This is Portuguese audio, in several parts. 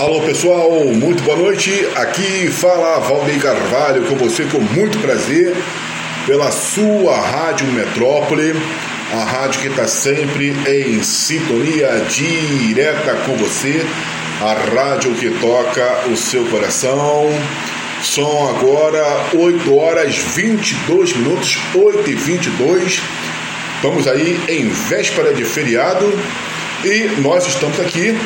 Alô pessoal, muito boa noite. Aqui fala Valdeir Carvalho com você com muito prazer pela sua Rádio Metrópole, a rádio que está sempre em sintonia direta com você, a rádio que toca o seu coração. São agora 8 horas 22 minutos, 8 e 22. Estamos aí em véspera de feriado e nós estamos aqui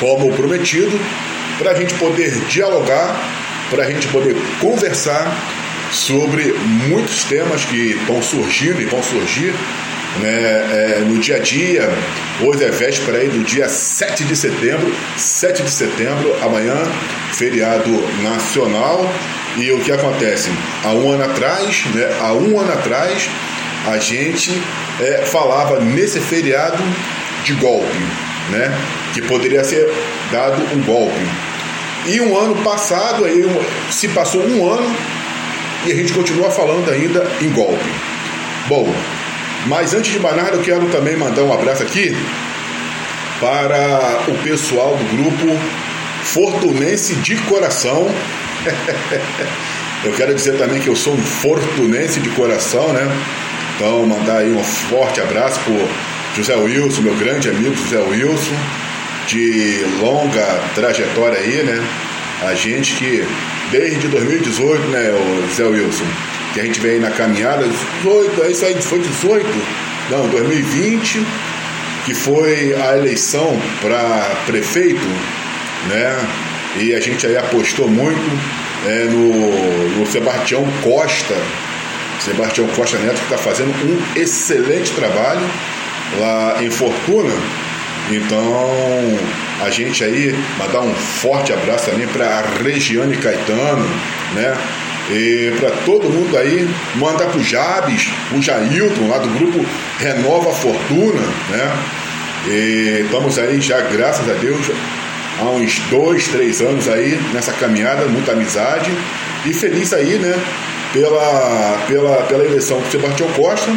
como prometido, para a gente poder dialogar, para a gente poder conversar sobre muitos temas que estão surgindo e vão surgir né, é, no dia a dia. Hoje é véspera aí do dia 7 de setembro, 7 de setembro, amanhã, feriado nacional. E o que acontece? Há um ano atrás, né, há um ano atrás, a gente é, falava nesse feriado de golpe né? Que poderia ser dado um golpe. E um ano passado, aí se passou um ano e a gente continua falando ainda em golpe. Bom, mas antes de mais nada, eu quero também mandar um abraço aqui para o pessoal do grupo Fortunense de Coração. eu quero dizer também que eu sou um fortunense de coração, né? Então, mandar aí um forte abraço por José Wilson, meu grande amigo José Wilson, de longa trajetória aí, né? A gente que desde 2018, né, o José Wilson, que a gente vem na caminhada, 18, é aí, foi 18, não, 2020, que foi a eleição para prefeito, né? E a gente aí apostou muito é, no, no Sebastião Costa, Sebastião Costa Neto, que está fazendo um excelente trabalho lá em Fortuna. Então, a gente aí mandar um forte abraço também para a Regiane Caetano, né? E para todo mundo aí, mandar para o Jabes, o Jailton, lá do grupo Renova Fortuna, né? E estamos aí já, graças a Deus, há uns dois, três anos aí nessa caminhada, muita amizade e feliz aí, né? Pela, pela, pela eleição do Sebastião Costa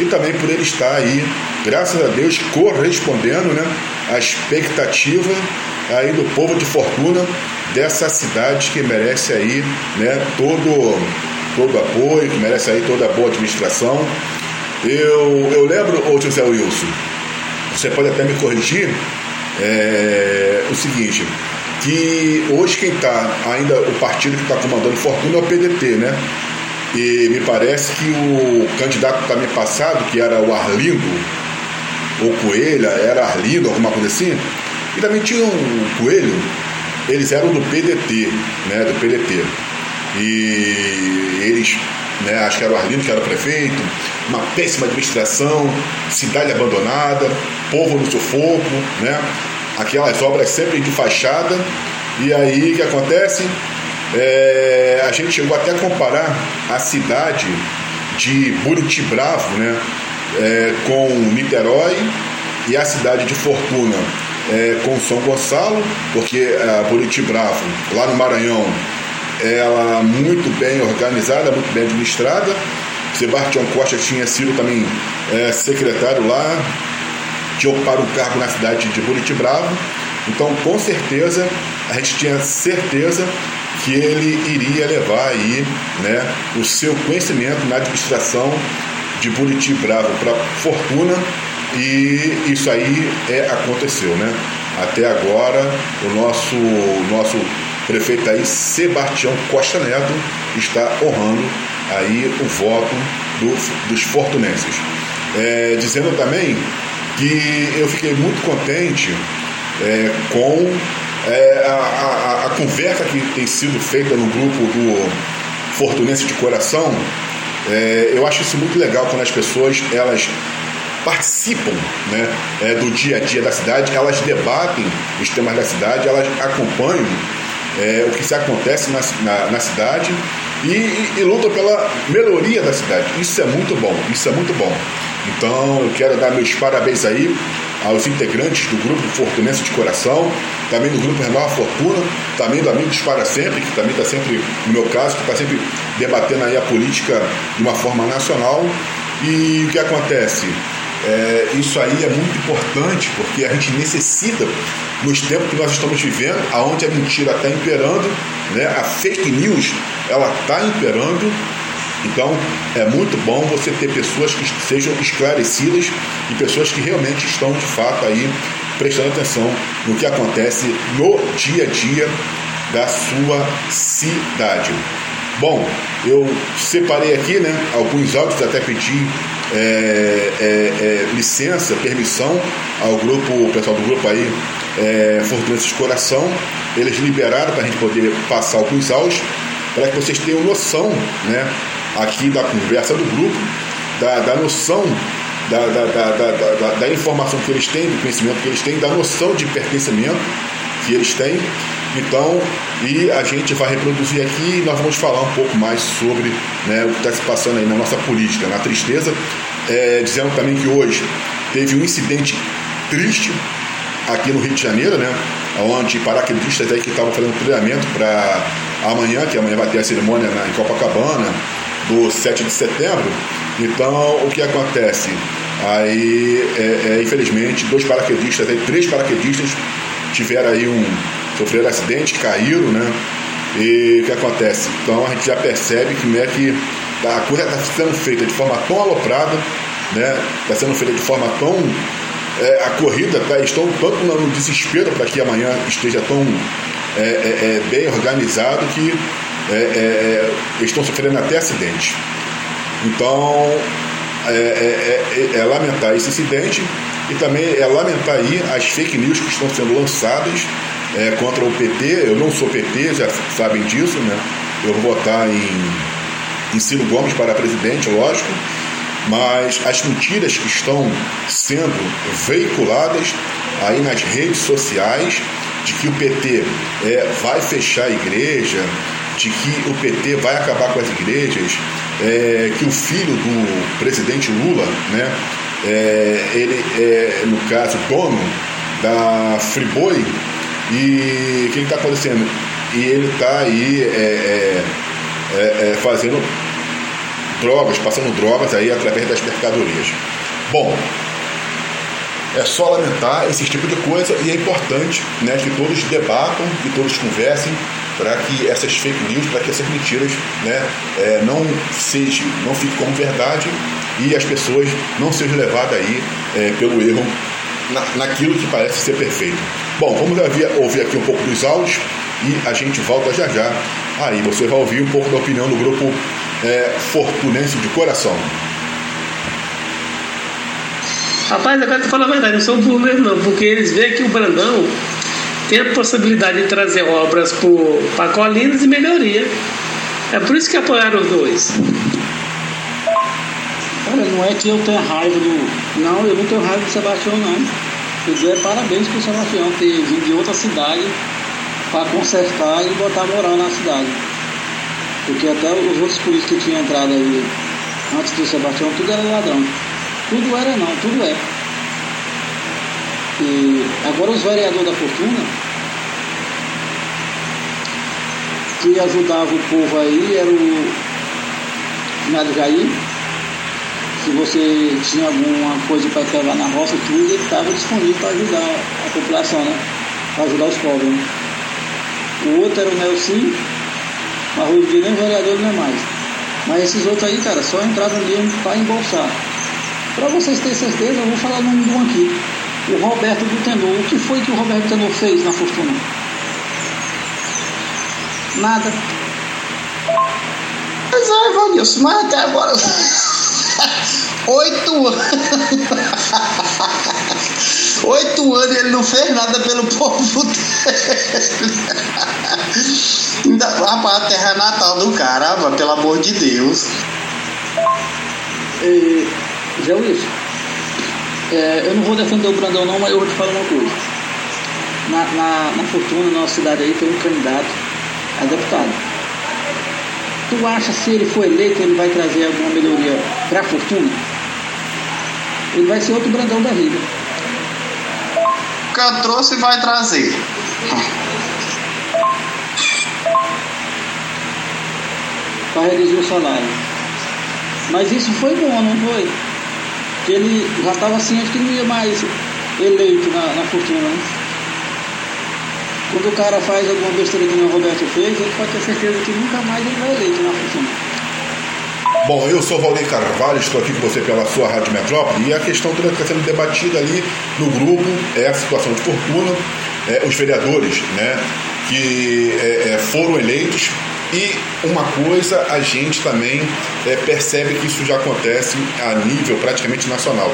e também por ele estar aí, graças a Deus, correspondendo né, à expectativa aí do povo de Fortuna dessa cidade que merece aí né, todo, todo apoio, que merece aí toda a boa administração. Eu, eu lembro, ô José Wilson, você pode até me corrigir, é, o seguinte, que hoje quem está ainda, o partido que está comandando Fortuna é o PDT, né? E me parece que o candidato também passado, que era o Arlindo, ou Coelho, era Arlindo, alguma coisa assim, e também tinha um Coelho, eles eram do PDT, né, do PDT. E eles, né, acho que era o Arlindo que era prefeito, uma péssima administração, cidade abandonada, povo no sufoco, né, aquelas obras sempre de fachada, e aí o que acontece? É, a gente chegou até a comparar a cidade de Buriti Bravo né, é, com Niterói e a cidade de Fortuna é, com São Gonçalo, porque a Buriti Bravo, lá no Maranhão, ela muito bem organizada, muito bem administrada. Sebastião Costa tinha sido também é, secretário lá, tinha ocupado um cargo na cidade de Buriti Bravo. Então, com certeza, a gente tinha certeza que ele iria levar aí né, o seu conhecimento na administração de Buriti Bravo para Fortuna e isso aí é, aconteceu, né? Até agora o nosso, nosso prefeito aí, Sebastião Costa Neto, está honrando aí o voto do, dos fortunenses. É, dizendo também que eu fiquei muito contente é, com é, a, a, a, conversa que tem sido feita no grupo do Fortunense de Coração, é, eu acho isso muito legal quando as pessoas elas participam né, é, do dia a dia da cidade, elas debatem os temas da cidade, elas acompanham é, o que se acontece na, na, na cidade e, e, e lutam pela melhoria da cidade. Isso é muito bom, isso é muito bom. Então eu quero dar meus parabéns aí aos integrantes do grupo Fortunense de Coração, também do grupo Renova Fortuna, também do Amigos para Sempre, que também está sempre, no meu caso, que está sempre debatendo aí a política de uma forma nacional. E o que acontece? É, isso aí é muito importante porque a gente necessita, nos tempos que nós estamos vivendo, aonde a mentira está imperando, né, a fake news ela está imperando. Então é muito bom você ter pessoas que sejam esclarecidas e pessoas que realmente estão de fato aí prestando atenção no que acontece no dia a dia da sua cidade. Bom, eu separei aqui né, alguns áudios, até pedi é, é, é, licença, permissão ao grupo, o pessoal do grupo aí, é, de Coração. Eles liberaram para a gente poder passar alguns áudios, para que vocês tenham noção né, aqui da conversa do grupo, da, da noção da, da, da, da, informação que eles têm, do conhecimento que eles têm, da noção de pertencimento que eles têm. Então, e a gente vai reproduzir aqui e nós vamos falar um pouco mais sobre né, o que está se passando aí na nossa política, na tristeza, é, dizendo também que hoje teve um incidente triste aqui no Rio de Janeiro, né, onde paraquedistas aí que estavam fazendo treinamento para amanhã, que amanhã vai ter a cerimônia na, em Copacabana, do 7 de setembro. Então, o que acontece? Aí, é, é, infelizmente, dois paraquedistas, aí, três paraquedistas tiveram aí um. sofreram acidente, caíram, né? E o que acontece? Então a gente já percebe que, é que a coisa está sendo feita de forma tão aloprada, né? Está sendo feita de forma tão. É, a corrida tá, estão tanto no desespero para que amanhã esteja tão é, é, é bem organizado que é, é, estão sofrendo até acidente. Então é, lamentar esse incidente e também é lamentar aí as fake news que estão sendo lançadas é, contra o PT. Eu não sou PT, já sabem disso, né? Eu vou votar em, em Ciro Gomes para presidente, lógico. Mas as mentiras que estão sendo veiculadas aí nas redes sociais de que o PT é, vai fechar a igreja, de que o PT vai acabar com as igrejas, é, que o filho do presidente Lula, né, é, ele é, no caso, dono da Friboi, e o que está acontecendo? E ele está aí é, é, é, é, fazendo drogas, passando drogas aí através das mercadorias. Bom, é só lamentar esse tipo de coisa e é importante né, que todos debatam, que todos conversem para que essas fake news, para que essas mentiras né, é, não sejam, não fiquem como verdade e as pessoas não sejam levadas aí é, pelo erro na, naquilo que parece ser perfeito. Bom, vamos ouvir, aqui um pouco dos áudios e a gente volta já já. Aí você vai ouvir um pouco da opinião do grupo é, Fortunense de Coração. Rapaz, agora tu fala a verdade, não são burros mesmo não, porque eles veem que o Brandão tem a possibilidade de trazer obras para Colinas e melhoria. É por isso que apoiaram os dois. Olha, não é que eu tenha raiva do. Não, eu não tenho raiva do Sebastião, não. Eu é parabéns pro Sebastião ter vindo de outra cidade para consertar e botar moral na cidade. Porque até os outros políticos que tinham entrado aí antes do Sebastião, tudo era ladrão. Tudo era não, tudo é. E agora os vereadores da Fortuna, que ajudava o povo aí, era o Finado Jair, se você tinha alguma coisa para pegar na roça, tudo, ele estava disponível para ajudar a população, né? Para ajudar os pobres. Né? O outro era o Nelson, mas hoje nem vereador não é mais. Mas esses outros aí, cara, só entravam ali para embolsar. Para vocês terem certeza, eu vou falar o nome de um aqui. O Roberto Tenor. O que foi que o Roberto Tenor fez na Fortuna? Nada. Pois é, Valnilson, mas até agora. Oito anos. Oito anos ele não fez nada pelo povo dele. Rapaz, a terra natal do cara, pelo amor de Deus. E, Zé Wilson, é, eu não vou defender o Brandão não, mas eu vou te falar uma coisa. Na, na, na Fortuna, na nossa cidade aí, tem um candidato a deputado Tu acha se ele for eleito, ele vai trazer alguma melhoria para a fortuna? Ele vai ser outro Brandão da vida. Que trouxe vai trazer. Para reduzir o salário. Mas isso foi bom, não foi? Que ele já estava assim, acho que não ia mais eleito na, na fortuna. Né? Quando o cara faz alguma besteira que o Roberto fez, ele pode ter certeza que nunca mais ele vai eleito na fortuna. Bom, eu sou Valdir Carvalho, estou aqui com você pela sua Rádio Metrópole e a questão que está sendo debatida ali no grupo é a situação de fortuna, é, os vereadores né, que é, é foram eleitos e uma coisa a gente também é, percebe que isso já acontece a nível praticamente nacional,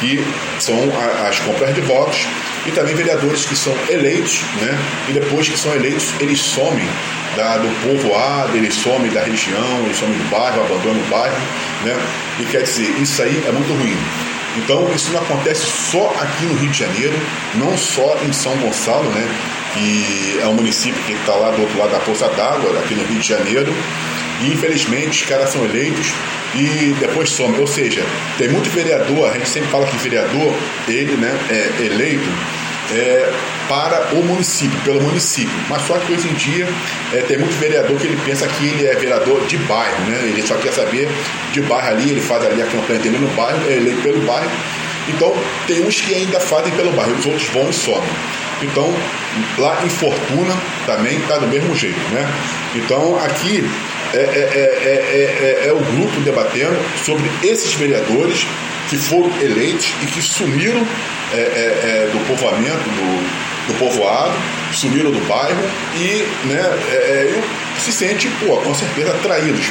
que são a, as compras de votos e também vereadores que são eleitos, né? E depois que são eleitos, eles somem da, do povoado, eles somem da região, eles somem do bairro, abandonam o bairro, né? E quer dizer, isso aí é muito ruim. Então, isso não acontece só aqui no Rio de Janeiro, não só em São Gonçalo, né? Que é um município que está lá do outro lado da Poça d'Água, aqui no Rio de Janeiro, e infelizmente os caras são eleitos e depois somem. Ou seja, tem muito vereador, a gente sempre fala que vereador, ele né, é eleito é, para o município, pelo município. Mas só que hoje em dia é, tem muito vereador que ele pensa que ele é vereador de bairro, né? Ele só quer saber de bairro ali, ele faz ali a campanha dele no bairro, é eleito pelo bairro. Então tem uns que ainda fazem pelo bairro, os outros vão e somem. Então, lá em Fortuna também está do mesmo jeito, né? Então, aqui é, é, é, é, o grupo debatendo sobre esses vereadores que foram eleitos e que sumiram do povoamento, do, do povoado, sumiram do bairro e né, se sente, pô, com certeza, traídos,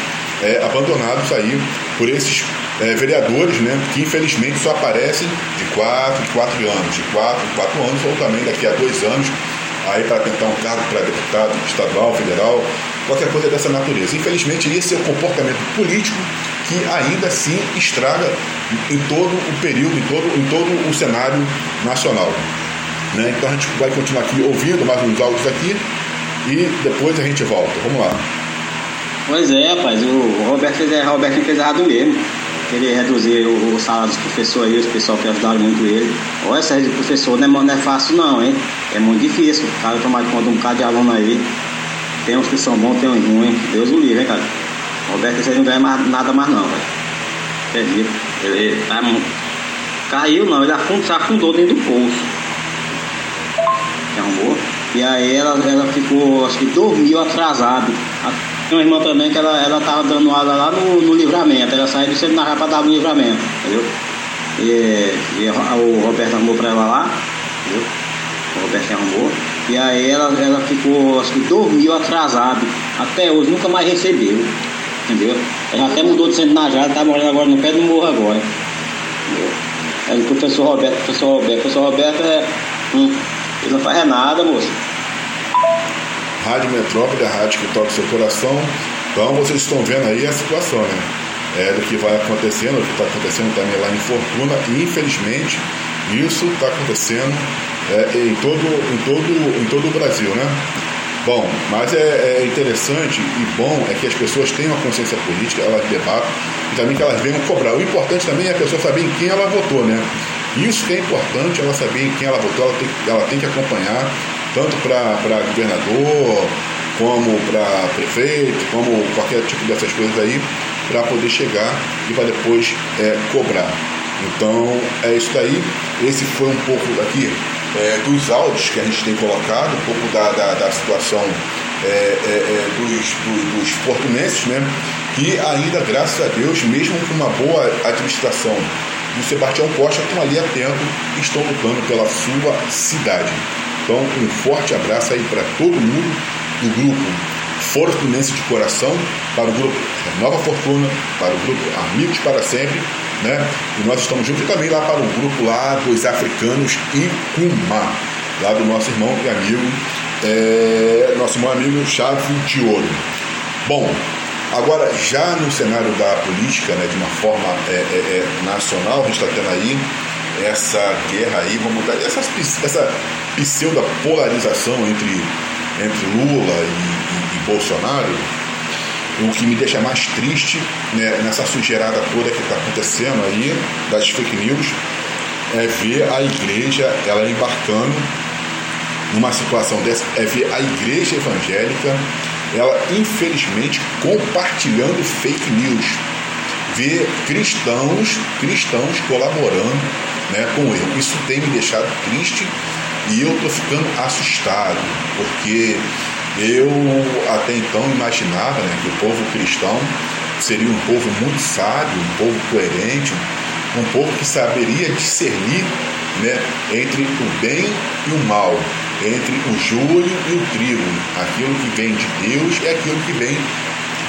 abandonados aí por esses é, vereadores, né, que infelizmente só aparecem de quatro, de quatro anos, de quatro, de quatro anos, ou também daqui a dois anos, aí para tentar um cargo para deputado estadual, federal, qualquer coisa dessa natureza. Infelizmente, esse é o comportamento político que ainda assim estraga em todo o período, em todo, em todo o cenário nacional. Né? Então a gente vai continuar aqui ouvindo mais uns áudios aqui e depois a gente volta. Vamos lá. Pois é, rapaz, o Roberto fez, o Roberto fez errado mesmo querer reduzir o, o salário dos professores aí, os pessoal que ajudaram muito ele. Olha, essa professor não é, não é fácil não, hein? É muito difícil. O cara tomar conta de um bocado de aluno aí. Tem uns que são bons, tem uns ruins. Deus o livre, hein, cara? Roberto, você não ganha mais, nada mais não, velho. Acredito. Ele, ele tá, caiu não, ele afundou, se afundou dentro do poço. Arrumou. E aí ela, ela ficou, acho que dormiu atrasado. Tem uma irmã também que ela, ela tava dando aula lá no, no livramento, ela saiu do centro na rapa dar no livramento, entendeu? E, e, o Roberto arrumou pra ela lá, entendeu? O Roberto arrumou. E aí ela, ela ficou, acho que dormiu atrasado. Até hoje, nunca mais recebeu. Entendeu? Ela até mudou de centro na Jara, tá morando agora no pé do morro agora. Entendeu? Aí o professor Roberto, professor Roberto, o professor Roberto é. Hum, ele não faz nada, moço. Rádio Metrópole, a rádio que toca o seu coração. Então vocês estão vendo aí a situação, né? É, do que vai acontecendo, o que está acontecendo também lá em Fortuna, e infelizmente isso está acontecendo é, em, todo, em, todo, em todo o Brasil, né? Bom, mas é, é, interessante e bom é que as pessoas tenham a consciência política, elas debatam e também que elas venham cobrar. O importante também é a pessoa saber em quem ela votou, né? Isso que é importante, ela saber em quem ela votou, ela tem, ela tem que acompanhar tanto para governador, como para prefeito, como qualquer tipo dessas coisas aí, para poder chegar e para depois é, cobrar. Então é isso daí. Esse foi um pouco aqui é, dos áudios que a gente tem colocado, um pouco da, da, da situação é, é, é dos, dos, portunenses, né? Que ainda, graças a Deus, mesmo com uma boa administração do Sebastião Costa, estão ali atento e estão lutando pela sua cidade. Então, um forte abraço aí para todo mundo do grupo Fortunense de Coração, para o grupo Nova Fortuna, para o grupo Amigos para Sempre, né? E nós estamos juntos e também lá para o grupo lá dos africanos Icumá, lá do nosso irmão e amigo, é, nosso irmão amigo Chave de Ouro. Bom, agora já no cenário da política, né, de uma forma é, é, é nacional, a gente está tendo aí essa guerra aí, vamos dar essa, essa pseudo polarização entre, entre Lula e, e, e, Bolsonaro, o que me deixa mais triste né, nessa sujeirada toda que está acontecendo aí, das fake news, é ver a igreja ela embarcando numa situação dessa, é ver a igreja evangélica ela infelizmente compartilhando fake news. ver cristãos, cristãos colaborando né, com ele. Isso tem me deixado triste e eu estou ficando assustado, porque eu até então imaginava né, que o povo cristão seria um povo muito sábio, um povo coerente, um povo que saberia discernir né, entre o bem e o mal, entre o joio e o trigo, aquilo que vem de Deus e aquilo que vem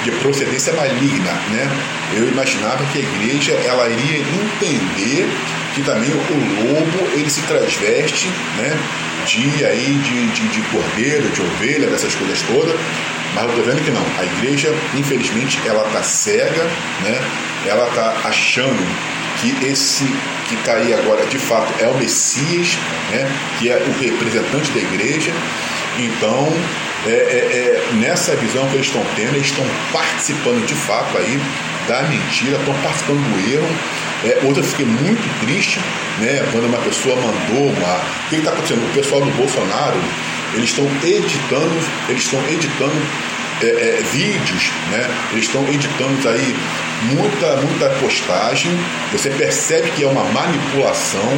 de procedência maligna, né? Eu imaginava que a igreja ela iria entender que também o lobo ele se transveste, né? De aí de, de, de cordeiro, de ovelha, dessas coisas todas. Mas eu estou vendo que não. A igreja, infelizmente, ela está cega, né? Ela está achando que esse que está aí agora de fato é o Messias, né? Que é o representante da igreja. Então é, é, é, nessa visão que eles estão tendo, eles estão participando de fato aí da mentira, estão participando do erro. É, outra eu fiquei muito triste, né, quando uma pessoa mandou uma. O que está acontecendo? O pessoal do Bolsonaro, eles estão editando, eles estão editando é, é, vídeos, né? Eles estão editando aí muita, muita postagem. Você percebe que é uma manipulação,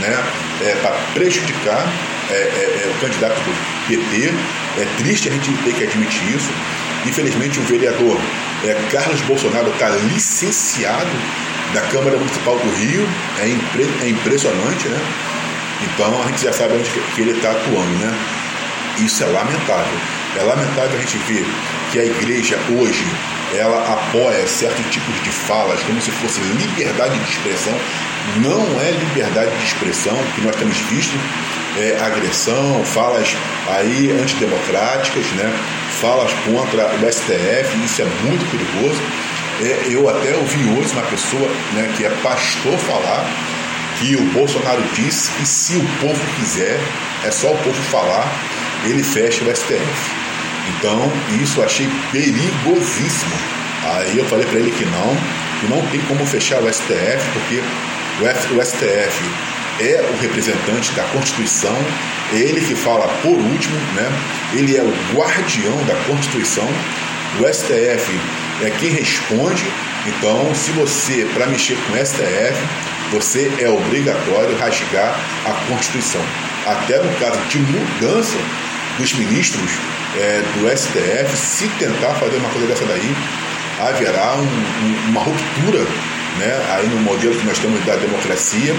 né? É, para prejudicar é, é, é, o candidato do PT. É triste a gente ter que admitir isso. Infelizmente, o vereador é, Carlos Bolsonaro está licenciado da Câmara Municipal do Rio. É, impre, é impressionante, né? Então a gente já sabe onde que ele está atuando, né? Isso é lamentável. É lamentável a gente ver que a igreja hoje ela apoia certos tipos de falas como se fosse liberdade de expressão. Não é liberdade de expressão que nós temos visto é, agressão, falas aí antidemocráticas, né? falas contra o STF, isso é muito perigoso. É, eu até ouvi hoje uma pessoa né, que é pastor falar que o Bolsonaro disse que se o povo quiser, é só o povo falar, ele fecha o STF. Então, isso eu achei perigosíssimo. Aí eu falei para ele que não, que não tem como fechar o STF, porque o STF é o representante da Constituição, é ele que fala por último, né? ele é o guardião da Constituição, o STF é quem responde. Então, se você, para mexer com o STF, você é obrigatório rasgar a Constituição. Até no caso de mudança dos ministros é, do STF, se tentar fazer uma coisa dessa daí, haverá um, um, uma ruptura né, aí no modelo que nós temos da democracia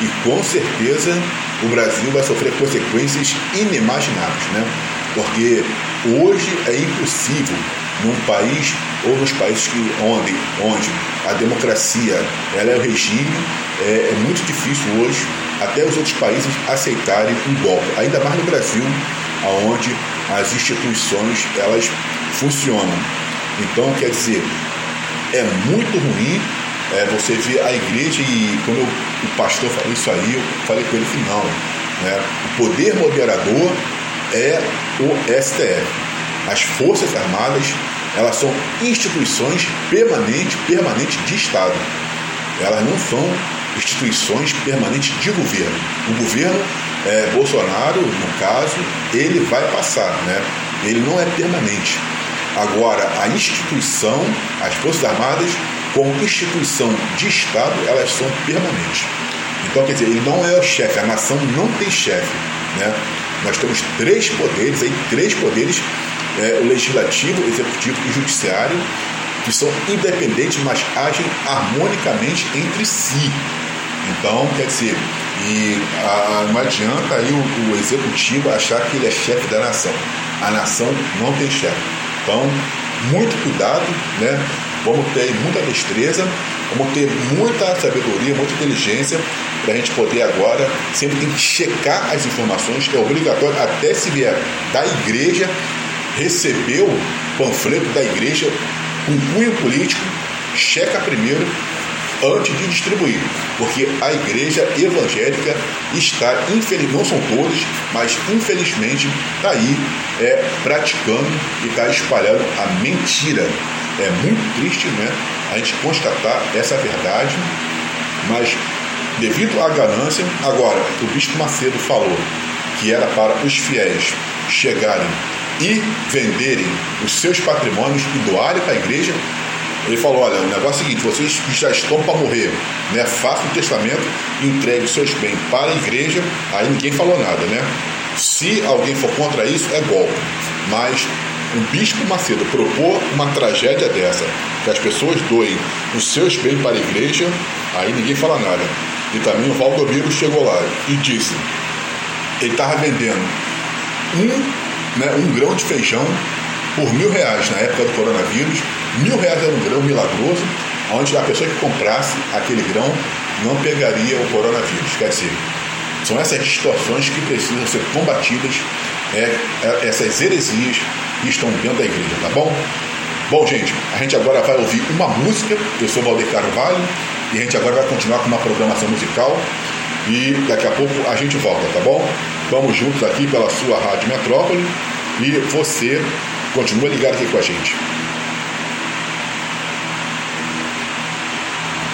e com certeza o Brasil vai sofrer consequências inimagináveis, né? Porque hoje é impossível num país ou nos países que, onde, onde a democracia ela é o regime, é, é muito difícil hoje até os outros países aceitarem um golpe, ainda mais no Brasil, onde as instituições elas funcionam. Então, quer dizer, é muito ruim é, você vê a igreja e quando o pastor falou isso aí, eu falei com ele que não. Né? O poder moderador é o STF. As Forças Armadas, elas são instituições permanentes, permanentes de Estado. Elas não são instituições permanentes de governo. O governo é, Bolsonaro, no caso, ele vai passar, né? Ele não é permanente. Agora, a instituição, as Forças Armadas, como instituição de Estado, elas são permanentes. Então, quer dizer, ele não é o chefe, a nação não tem chefe. Né? Nós temos três poderes, aí, três poderes, é, o legislativo, executivo e judiciário, que são independentes, mas agem harmonicamente entre si. Então, quer dizer, e a, não adianta aí o, o executivo achar que ele é chefe da nação. A nação não tem chefe. Então, muito cuidado, né? Vamos ter muita destreza, vamos ter muita sabedoria, muita inteligência para a gente poder agora sempre tem que checar as informações, é obrigatório, até se vier da igreja, recebeu panfleto da igreja com cunho político, checa primeiro antes de distribuir, porque a igreja evangélica está, infelizmente, não são todos, mas infelizmente está aí é, praticando e está espalhando a mentira é muito triste né, a gente constatar essa verdade, mas devido à ganância, agora, o Bispo Macedo falou que era para os fiéis chegarem e venderem os seus patrimônios e doarem para a igreja, Ele falou: olha, o negócio é o seguinte, vocês já estão para morrer, né? Faça o testamento, entregue os seus bens para a igreja, aí ninguém falou nada, né? Se alguém for contra isso, é golpe. Mas o bispo Macedo propor uma tragédia dessa, que as pessoas doem os seus bens para a igreja, aí ninguém fala nada. E também o Valdomiro chegou lá e disse: ele estava vendendo um, né, um grão de feijão por mil reais na época do coronavírus. Mil reais era um grão milagroso, onde a pessoa que comprasse aquele grão não pegaria o coronavírus. Quer dizer, são essas distorções que precisam ser combatidas, é, é, essas heresias que estão dentro da igreja, tá bom? Bom, gente, a gente agora vai ouvir uma música. Eu sou Valdir Carvalho e a gente agora vai continuar com uma programação musical e daqui a pouco a gente volta, tá bom? Vamos juntos aqui pela sua Rádio Metrópole e você continua ligado aqui com a gente.